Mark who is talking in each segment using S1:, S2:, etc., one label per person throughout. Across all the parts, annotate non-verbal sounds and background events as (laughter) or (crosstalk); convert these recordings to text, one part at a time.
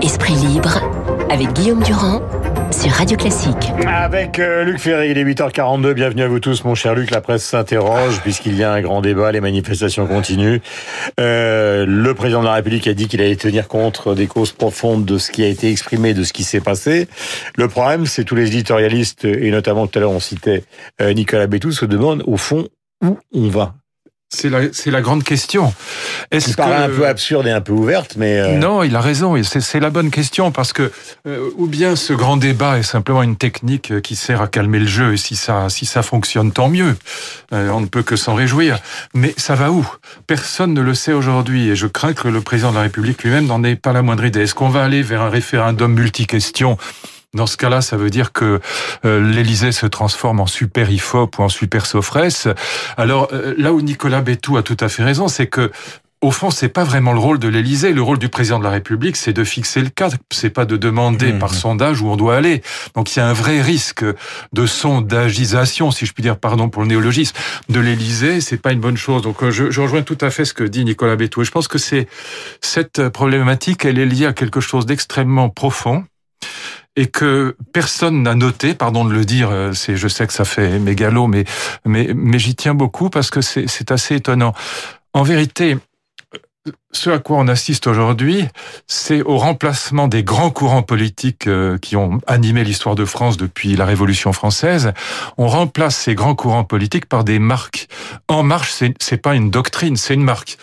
S1: Esprit libre avec Guillaume Durand sur Radio Classique.
S2: Avec euh, Luc Ferry, il est 8h42. Bienvenue à vous tous, mon cher Luc. La presse s'interroge puisqu'il y a un grand débat, les manifestations continuent. Euh, le président de la République a dit qu'il allait tenir compte des causes profondes de ce qui a été exprimé, de ce qui s'est passé. Le problème, c'est tous les éditorialistes, et notamment tout à l'heure on citait euh, Nicolas Bétou, se demandent au fond où on va.
S3: C'est la, grande question.
S2: Est-ce paraît un peu absurde et un peu ouverte, mais euh...
S3: non, il a raison. Et c'est, la bonne question parce que euh, ou bien ce grand débat est simplement une technique qui sert à calmer le jeu et si ça, si ça fonctionne, tant mieux. Euh, on ne peut que s'en réjouir. Mais ça va où? Personne ne le sait aujourd'hui et je crains que le président de la République lui-même n'en ait pas la moindre idée. Est-ce qu'on va aller vers un référendum multi-questions dans ce cas-là, ça veut dire que euh, l'Élysée se transforme en super IFOP ou en super Sofresse. Alors euh, là où Nicolas Bétou a tout à fait raison, c'est que au fond, c'est pas vraiment le rôle de l'Élysée. Le rôle du président de la République, c'est de fixer le cadre. C'est pas de demander mmh. par sondage où on doit aller. Donc il y a un vrai risque de sondagisation, si je puis dire, pardon pour le néologisme, de l'Élysée. C'est pas une bonne chose. Donc je, je, rejoins tout à fait ce que dit Nicolas Bétou. Et je pense que c'est cette problématique, elle est liée à quelque chose d'extrêmement profond et que personne n'a noté, pardon de le dire, euh, c'est, je sais que ça fait mégalo, mais, mais, mais j'y tiens beaucoup parce que c'est, c'est assez étonnant. En vérité, ce à quoi on assiste aujourd'hui, c'est au remplacement des grands courants politiques euh, qui ont animé l'histoire de France depuis la Révolution française. On remplace ces grands courants politiques par des marques. En marche, c'est, c'est pas une doctrine, c'est une marque.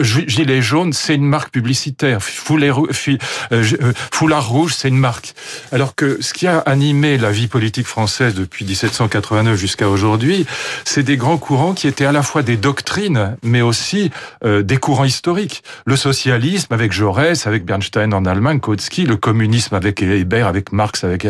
S3: Gilet jaune, c'est une marque publicitaire. Foulard, euh, euh, foulard rouge, c'est une marque. Alors que ce qui a animé la vie politique française depuis 1789 jusqu'à aujourd'hui, c'est des grands courants qui étaient à la fois des doctrines, mais aussi des courants historiques le socialisme avec Jaurès, avec Bernstein en Allemagne, Kautsky, le communisme avec Hébert, avec Marx, avec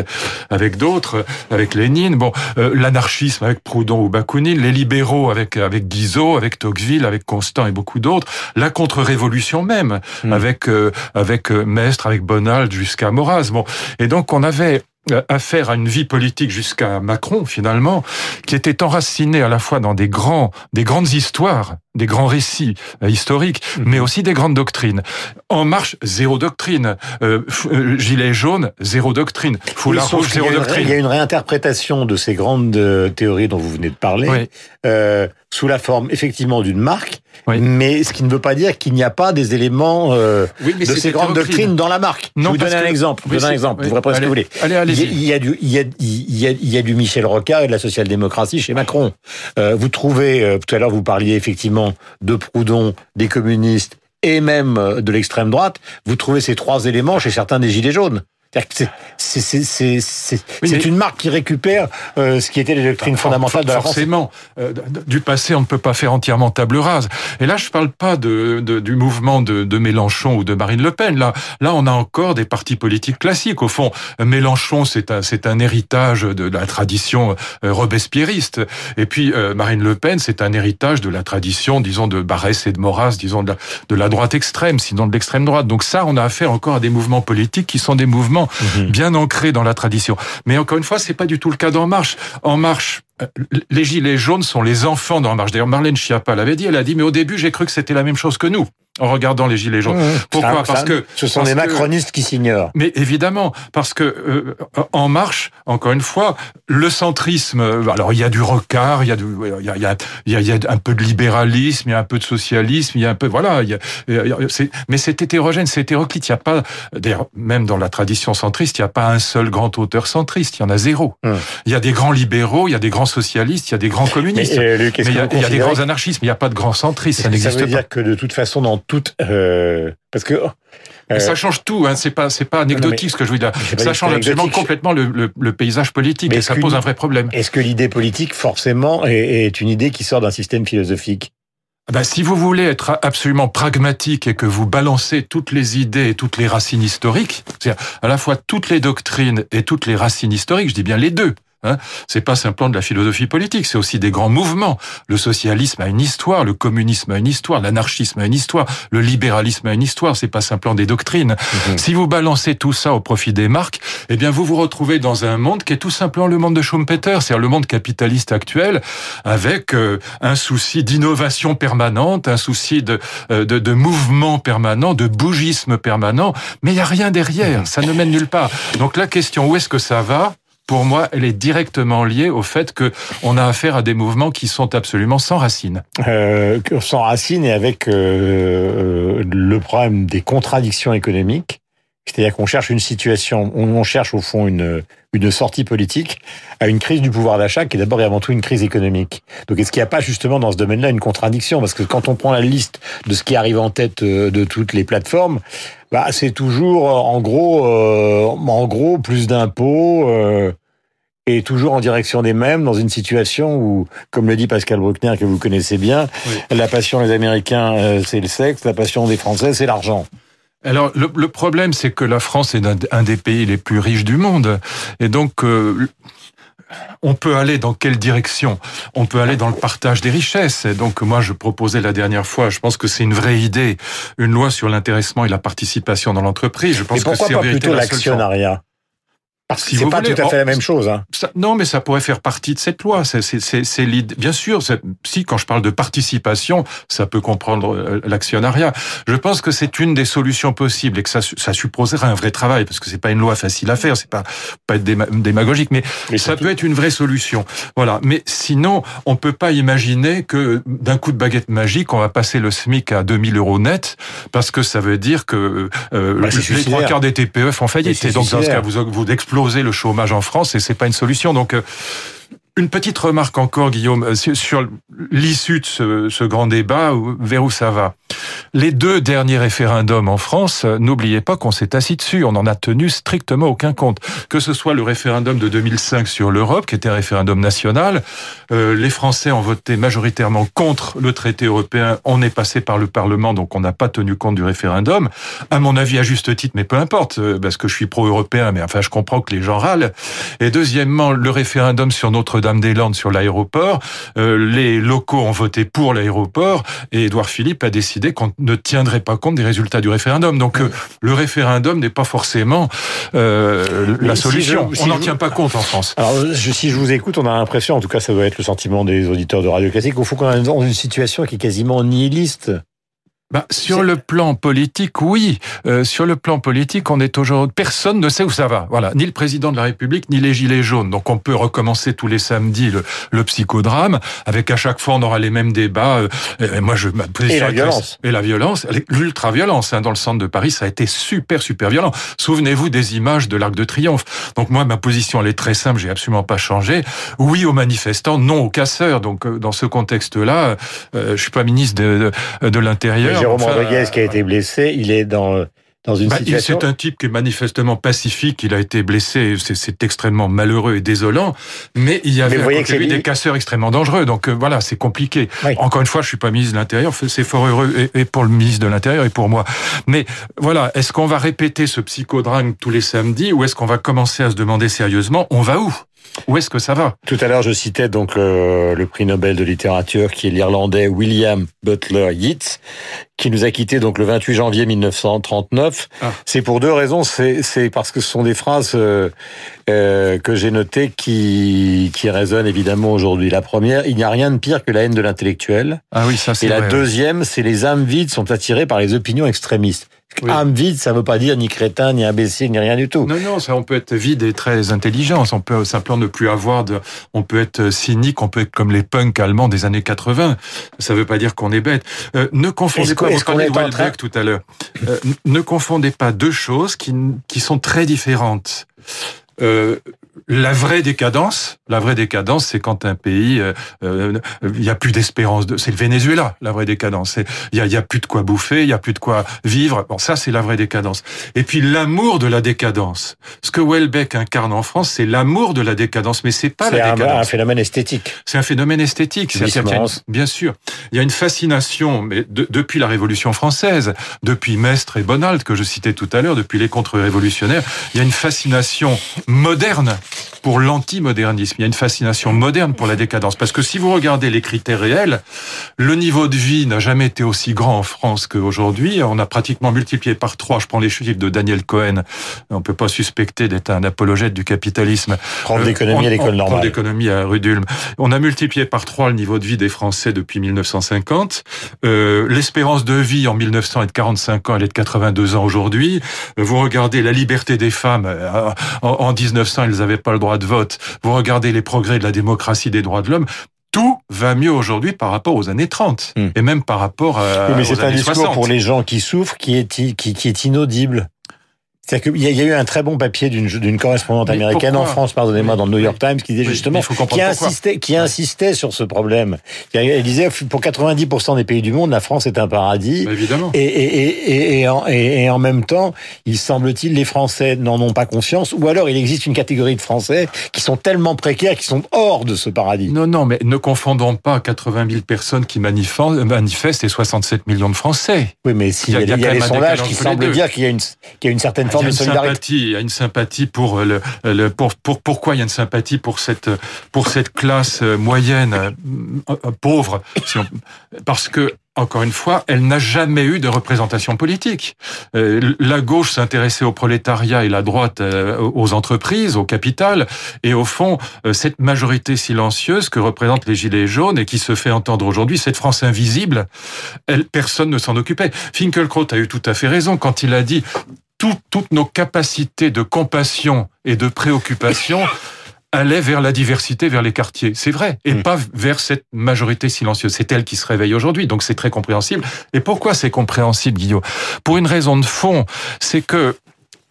S3: avec d'autres, avec Lénine, bon, euh, l'anarchisme avec Proudhon ou Bakounine, les libéraux avec avec Guizot, avec Tocqueville, avec Constant et beaucoup d'autres, la contre-révolution même hmm. avec euh, avec euh, Mestre, avec Bonald jusqu'à Maurras. Bon, et donc on avait affaire à une vie politique jusqu'à Macron finalement, qui était enracinée à la fois dans des grands, des grandes histoires, des grands récits euh, historiques, mhm. mais aussi des grandes doctrines. En marche, zéro doctrine. Euh, euh gilet jaune, zéro doctrine. Foulard rouge, zéro doctrine.
S2: Il y a une réinterprétation de ces grandes théories dont vous venez de parler, oui. euh, sous la forme effectivement d'une marque, oui. mais ce qui ne veut pas dire qu'il n'y a pas des éléments euh, oui, de ces grandes doctrines dans la marque. Non, je vous donne un exemple. Je vous donne un exemple. Vous répondez ce que vous voulez.
S3: Allez, allez
S2: il y a du, il y a, il y a, il y a du Michel Rocard et de la social-démocratie chez Macron. Euh, vous trouvez, euh, tout à l'heure, vous parliez effectivement de Proudhon, des communistes et même euh, de l'extrême droite. Vous trouvez ces trois éléments chez certains des Gilets jaunes. C'est une marque qui récupère euh, ce qui était les doctrines fondamentales de la
S3: France. Forcément, euh, du passé, on ne peut pas faire entièrement table rase. Et là, je parle pas de, de du mouvement de, de, Mélenchon ou de Marine Le Pen. Là, là, on a encore des partis politiques classiques. Au fond, Mélenchon, c'est un, un héritage de la tradition euh, robespierriste. Et puis, euh, Marine Le Pen, c'est un héritage de la tradition, disons, de Barès et de Maurras, disons, de la, de la droite extrême, sinon de l'extrême droite. Donc ça, on a affaire encore à des mouvements politiques qui sont des mouvements mmh. bien ancrés dans la tradition. Mais encore une fois, c'est pas du tout le cas d'En Marche. En Marche, euh, les gilets jaunes sont les enfants d'En Marche. D'ailleurs, Marlène Schiappa l'avait dit. Elle a dit, mais au début, j'ai cru que c'était la même chose que nous en regardant les gilets jaunes. Mmh. Pourquoi Parce que
S2: ce sont des macronistes qui s'ignorent.
S3: Mais évidemment, parce que euh, en marche, encore une fois, le centrisme. Alors il y a du recard, il y a du, il y a, il y a, il y a, un peu de libéralisme, il y a un peu de socialisme, il y a un peu, voilà. Il y a, mais c'est hétérogène, c'est hétéroclite. Il y a pas, d'ailleurs, même dans la tradition centriste, il n'y a pas un seul grand auteur centriste. Il y en a zéro. Mmh. Il y a des grands libéraux, il y a des grands socialistes, il y a des grands communistes. Mais, euh, Luc, mais il y a, il y a des grands anarchistes, mais il n'y a pas de grands centristes. Ça n'existe pas.
S2: Ça veut dire que de toute façon, dans toute euh, parce que
S3: euh, ça change tout, hein. c'est pas c'est pas anecdotique non, ce que je veux dire. Ça change absolument complètement le, le, le, paysage politique et ça pose un vrai problème.
S2: Est-ce que l'idée politique forcément est, est, une idée qui sort d'un système philosophique?
S3: Ben, si vous voulez être absolument pragmatique et que vous balancez toutes les idées et toutes les racines historiques, c'est-à-dire à la fois toutes les doctrines et toutes les racines historiques, je dis bien les deux, Hein. C'est pas simplement de la philosophie politique, c'est aussi des grands mouvements. Le socialisme a une histoire, le communisme a une histoire, l'anarchisme a une histoire, le libéralisme a une histoire. C'est pas simplement des doctrines. Mhm. Si vous balancez tout ça au profit des marques, eh bien vous vous retrouvez dans un monde qui est tout simplement le monde de Schumpeter, c'est-à-dire le monde capitaliste actuel, avec euh, un souci d'innovation permanente, un souci de, euh, de, de mouvement permanent, de bougisme permanent, mais il n'y a rien derrière, ça ne mène nulle part. Donc la question où est-ce que ça va? Pour moi, elle est directement liée au fait que on a affaire à des mouvements qui sont absolument sans racines.
S2: Euh, sans racines et avec euh, le problème des contradictions économiques. C'est-à-dire qu'on cherche une situation, on cherche au fond une, une sortie politique à une crise du pouvoir d'achat qui est d'abord et avant tout une crise économique. Donc est-ce qu'il n'y a pas justement dans ce domaine-là une contradiction? Parce que quand on prend la liste de ce qui arrive en tête euh, de toutes les plateformes, bah, c'est toujours en gros, euh, en gros plus d'impôts, euh, et toujours en direction des mêmes, dans une situation où, comme le dit Pascal Bruckner, que vous connaissez bien, la passion des Américains, euh, c'est le sexe, la passion des Français, c'est l'argent.
S3: Alors le, le problème, c'est que la France est un, des pays les plus riches du monde, et donc euh, on peut aller dans quelle direction? On peut aller dans le partage des richesses. Et donc moi, je proposais la dernière fois, je pense que c'est une vraie idée, une loi sur l'intéressement et la participation dans l'entreprise. Je pense
S2: Mais pourquoi
S3: que
S2: pas plutôt l'actionnariat? Si c'est pas tout à fait la même chose. Hein.
S3: non, mais ça pourrait faire partie de cette loi. C'est l'idée. Bien sûr, si quand je parle de participation, ça peut comprendre euh, l'actionnariat. Je pense que c'est une des solutions possibles et que ça, ça supposerait un vrai travail parce que c'est pas une loi facile à faire. C'est pas pas être démagogique, mais, ça peut être une vraie solution. Voilà. Mais sinon, on peut pas imaginer que d'un coup de baguette magique, on va passer le SMIC à 2000 euros net parce que ça veut dire que euh, bah, les trois quarts des TPE font faillite. Et donc dans ce cas, vous vous explosez le chômage en France et c'est pas une solution. Donc euh, une petite remarque encore, Guillaume, euh, sur l'issue de ce, grand débat, vers où ça va? Les deux derniers référendums en France, euh, n'oubliez pas qu'on s'est assis dessus, on n'en a tenu strictement aucun compte. Que ce soit le référendum de 2005 sur l'Europe, qui était un référendum national, euh, les Français ont voté majoritairement contre le traité européen, on est passé par le Parlement, donc on n'a pas tenu compte du référendum. À mon avis, à juste titre, mais peu importe, parce que je suis pro-européen, mais enfin je comprends que les gens râlent. Et deuxièmement, le référendum sur notre Notre-Dame-des-Landes sur l'aéroport. Euh, les locaux ont voté pour l'aéroport et Édouard Philippe a décidé qu'on ne tiendrait pas compte des résultats du référendum. Donc euh, le référendum n'est pas forcément euh, la solution. on n'en tient pas compte en France.
S2: Alors si je vous écoute, on a l'impression, en tout cas ça doit être le sentiment des auditeurs de Radio Classique, au fond qu'on est dans une situation qui est quasiment nihiliste.
S3: Bah, sur le plan politique, oui. Euh, sur le plan politique, on est aujourd'hui. Personne ne sait où ça va. Voilà, ni le président de la République, ni les gilets jaunes. Donc, on peut recommencer tous les samedis le, le psychodrame, avec à chaque fois on aura les mêmes débats. Euh, et moi, je ma
S2: position et la violence.
S3: Et la violence, l'ultra-violence. Hein, dans le centre de Paris, ça a été super, super violent. Souvenez-vous des images de l'Arc de Triomphe. Donc, moi, ma position, elle est très simple. J'ai absolument pas changé. Oui aux manifestants, non aux casseurs. Donc, euh, dans ce contexte-là, euh, je suis pas ministre de, de, de l'Intérieur.
S2: Jérôme Rodriguez qui a été blessé, il est dans dans une bah, situation.
S3: C'est un type qui est manifestement pacifique. Il a été blessé. C'est extrêmement malheureux et désolant. Mais il y avait à lui des casseurs extrêmement dangereux. Donc euh, voilà, c'est compliqué. Encore une fois, je suis pas ministre de l'Intérieur. C'est fort heureux et, pour le ministre de l'Intérieur et pour moi. Mais voilà, est-ce qu'on va répéter ce psychodrame tous les samedis ou est-ce qu'on va commencer à se demander sérieusement, on va où? Où est-ce que ça va?
S2: Tout à l'heure, je citais donc le, le, prix Nobel de littérature qui est l'Irlandais William Butler Yeats, qui nous a quittés donc le 28 janvier 1939. Ah. C'est pour deux raisons. C'est parce que ce sont des phrases euh, euh, que j'ai notées qui, qui résonnent évidemment aujourd'hui. La première, il n'y a rien de pire que la haine de l'intellectuel.
S3: Ah oui, ça c'est
S2: Et la deuxième, c'est les âmes vides sont attirées par les opinions extrémistes. Âme vide, ça veut pas dire ni crétin, ni imbécile, ni rien du tout.
S3: Non, non, ça, on peut être vide et très intelligent. On peut simplement ne plus avoir de, on peut être cynique, on peut être comme les punks allemands des années 80. Ça veut pas dire qu'on est bête. Euh, ne confondez pas, vous parliez de tout à l'heure. Euh, ne confondez pas deux choses qui, qui sont très différentes. Euh, la vraie décadence, La vraie décadence, c'est quand un pays, euh, euh, il y a plus d'espérance. De... C'est le Venezuela, la vraie décadence. Il y a, plus de quoi bouffer, il y a plus de quoi vivre. Bon, ça, c'est la vraie décadence. Et puis l'amour de la décadence. Ce que Welbeck incarne en France, c'est l'amour de la décadence, mais c'est pas la
S2: un,
S3: décadence.
S2: un phénomène esthétique.
S3: C'est un phénomène esthétique. C'est bien sûr. Il y a une fascination, mais de, depuis la Révolution française, depuis Mestre et Bonald que je citais tout à l'heure, depuis les contre-révolutionnaires, il y a une fascination moderne pour l'antimodernisme. Il y a une fascination moderne pour la décadence. Parce que si vous regardez les critères réels, le niveau de vie n'a jamais été aussi grand en France qu'aujourd'hui. On a pratiquement multiplié par trois. Je prends les chiffres de Daniel Cohen. On peut pas suspecter d'être un apologète du capitalisme.
S2: Prof d'économie à l'école normale.
S3: Prof d'économie à Rudulm. On a multiplié par trois le niveau de vie des Français depuis 1950. Euh, L'espérance de vie en 1900 est de 45 ans, elle est de 82 ans aujourd'hui. Vous regardez la liberté des femmes. Euh, en 1900, elles n'avaient pas le droit de vote. Vous regardez les progrès de la démocratie des droits de l'homme tout va mieux aujourd'hui par rapport aux années 30 hmm. et même par rapport à
S2: oui, mais
S3: c'est
S2: un discours pour les gens
S3: qui
S2: souffrent qui est qui, qui est inaudible. C'est-à-dire qu'il y, a eu un très bon papier d'une correspondante américaine en France, pardonnez-moi, dans le New York Times, qui disait justement, qui insistait, qui insistait sur ce problème. Elle disait, pour 90% des pays du monde, la France est un paradis.
S3: évidemment.
S2: Et, et, et, et, en, et, en même temps, il semble-t-il, les Français n'en ont pas conscience, ou alors il existe une catégorie de Français qui sont tellement précaires, qui sont hors de ce paradis.
S3: Non, non, mais ne confondons pas 80 000 personnes qui manifestent et 67 millions de Français.
S2: Oui, mais s'il y, a, y a, des sondages qui semblent dire qu'il y a une, qu'il y a une certaine forme
S3: il y a une sympathie, il y a une sympathie pour le, le pour, pour, pourquoi il y a une sympathie pour cette pour cette classe moyenne euh, euh, pauvre parce que encore une fois, elle n'a jamais eu de représentation politique. Euh, la gauche s'intéressait au prolétariat et la droite aux entreprises, au capital. Et au fond, cette majorité silencieuse que représentent les Gilets jaunes et qui se fait entendre aujourd'hui, cette France invisible, elle, personne ne s'en occupait. Finkelkraut a eu tout à fait raison quand il a dit toutes nos capacités de compassion et de préoccupation (laughs) allaient vers la diversité, vers les quartiers. C'est vrai. Et mm. pas vers cette majorité silencieuse. C'est elle qui se réveille aujourd'hui. Donc c'est très compréhensible. Et pourquoi c'est compréhensible, Guillaume? Pour une raison de fond. C'est que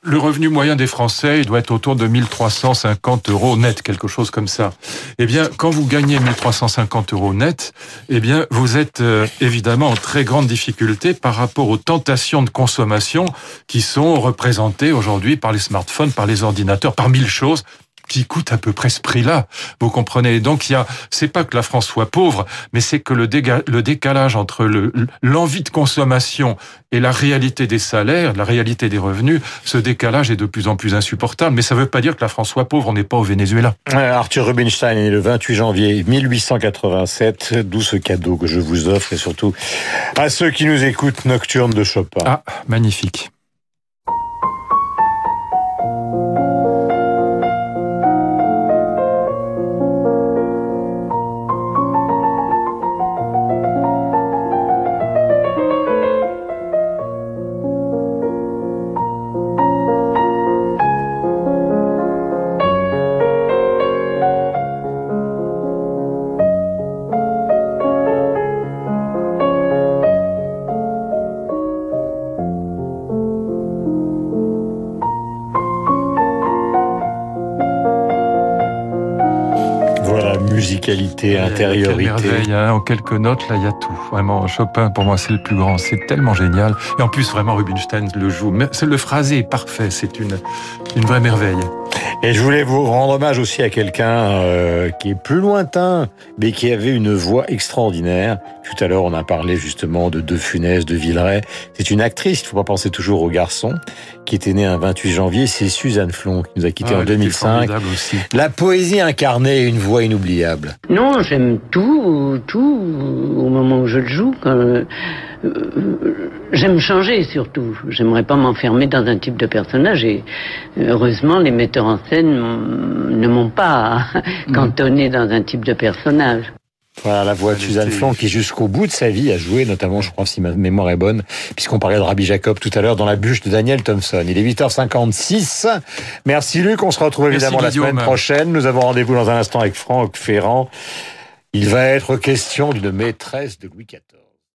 S3: le revenu moyen des Français, doit être autour de 1350 euros net, quelque chose comme ça. Eh bien, quand vous gagnez 1350 euros net, eh bien, vous êtes euh, évidemment en très grande difficulté par rapport aux tentations de consommation qui sont représentées aujourd'hui par les smartphones, par les ordinateurs, par mille choses qui coûte à peu près ce prix-là. Vous comprenez? Donc il y a, c'est pas que la France soit pauvre, mais c'est que le, le décalage entre l'envie de consommation et la réalité des salaires, la réalité des revenus, ce décalage est de plus en plus insupportable. Mais ça ne veut pas dire que la France soit pauvre. On n'est pas au Venezuela.
S2: Euh, Arthur Rubinstein est le 28 janvier 1887. D'où ce cadeau que je vous offre et surtout à ceux qui nous écoutent Nocturne de Chopin.
S3: Ah, magnifique.
S2: Musicalité, intériorité.
S3: Merveille, hein, en quelques notes, là, il y a tout. Vraiment, Chopin, pour moi, c'est le plus grand. C'est tellement génial. Et en plus, vraiment, Rubinstein le joue. C'est le phrasé est parfait. C'est une, une vraie merveille.
S2: Et je voulais vous rendre hommage aussi à quelqu'un euh, qui est plus lointain, mais qui avait une voix extraordinaire. Tout à l'heure, on a parlé justement de De Funès, de Villeray. C'est une actrice, il faut pas penser toujours au garçon, qui était née un 28 janvier. C'est Suzanne Flon, qui nous a quittés ah, en 2005.
S3: Aussi.
S2: La poésie incarnée, une voix inoubliable.
S4: Non, j'aime tout, tout, au moment où je le joue. Quand, J'aime changer surtout. J'aimerais pas m'enfermer dans un type de personnage et heureusement les metteurs en scène ne m'ont pas (laughs) cantonné dans un type de personnage.
S2: Voilà la voix de Suzanne Flan qui jusqu'au bout de sa vie a joué notamment, je crois si ma mémoire est bonne, puisqu'on parlait de Rabbi Jacob tout à l'heure dans la bûche de Daniel Thompson. Il est 8h56. Merci Luc, on se retrouve évidemment la semaine prochaine. Nous avons rendez-vous dans un instant avec Franck Ferrand. Il va être question d'une maîtresse de Louis XIV.